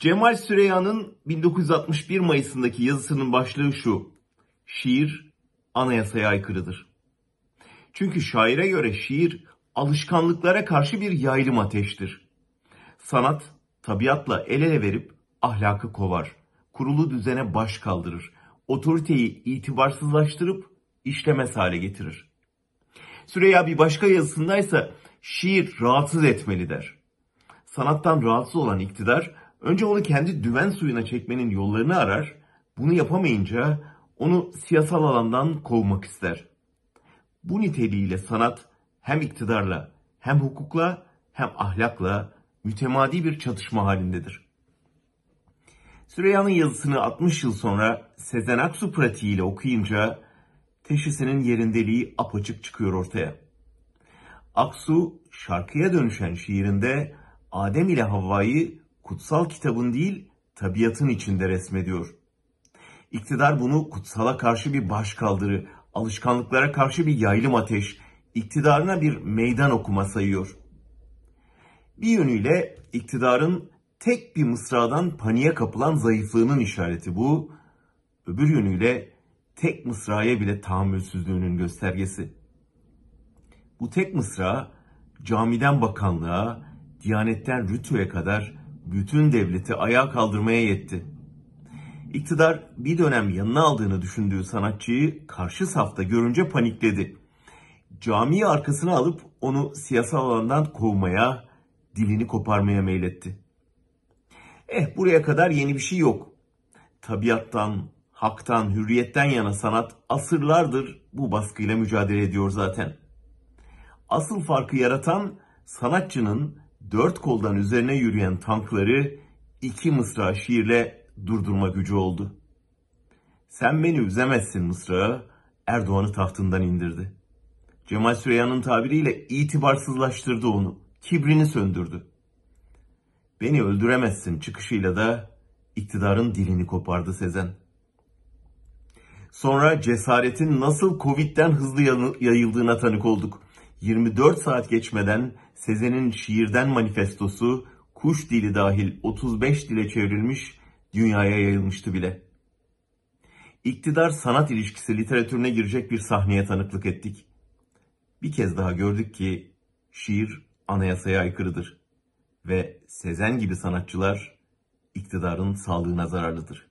Cemal Süreyya'nın 1961 Mayıs'ındaki yazısının başlığı şu. Şiir anayasaya aykırıdır. Çünkü şaire göre şiir alışkanlıklara karşı bir yaylım ateştir. Sanat tabiatla el ele verip ahlakı kovar, kurulu düzene baş kaldırır, otoriteyi itibarsızlaştırıp işlemez hale getirir. Süreyya bir başka yazısındaysa şiir rahatsız etmeli der. Sanattan rahatsız olan iktidar önce onu kendi düven suyuna çekmenin yollarını arar, bunu yapamayınca onu siyasal alandan kovmak ister. Bu niteliğiyle sanat hem iktidarla hem hukukla hem ahlakla mütemadi bir çatışma halindedir. Süreyya'nın yazısını 60 yıl sonra Sezen Aksu pratiğiyle okuyunca teşhisinin yerindeliği apaçık çıkıyor ortaya. Aksu şarkıya dönüşen şiirinde Adem ile Havva'yı kutsal kitabın değil tabiatın içinde resmediyor. İktidar bunu kutsala karşı bir başkaldırı, alışkanlıklara karşı bir yaylım ateş, iktidarına bir meydan okuma sayıyor. Bir yönüyle iktidarın tek bir mısradan paniğe kapılan zayıflığının işareti bu. Öbür yönüyle tek mısraya bile tahammülsüzlüğünün göstergesi. Bu tek mısra camiden bakanlığa, diyanetten rütüye kadar bütün devleti ayağa kaldırmaya yetti. İktidar bir dönem yanına aldığını düşündüğü sanatçıyı karşı safta görünce panikledi. Camiyi arkasına alıp onu siyasal alandan kovmaya, dilini koparmaya meyletti. Eh buraya kadar yeni bir şey yok. Tabiattan, haktan, hürriyetten yana sanat asırlardır bu baskıyla mücadele ediyor zaten. Asıl farkı yaratan sanatçının dört koldan üzerine yürüyen tankları iki mısra şiirle durdurma gücü oldu. Sen beni üzemezsin mısrağı Erdoğan'ı tahtından indirdi. Cemal Süreyya'nın tabiriyle itibarsızlaştırdı onu, kibrini söndürdü. Beni öldüremezsin çıkışıyla da iktidarın dilini kopardı Sezen. Sonra cesaretin nasıl Covid'den hızlı yayıldığına tanık olduk. 24 saat geçmeden Sezen'in şiirden manifestosu kuş dili dahil 35 dile çevrilmiş, dünyaya yayılmıştı bile. İktidar sanat ilişkisi literatürüne girecek bir sahneye tanıklık ettik. Bir kez daha gördük ki şiir anayasaya aykırıdır ve Sezen gibi sanatçılar iktidarın sağlığına zararlıdır.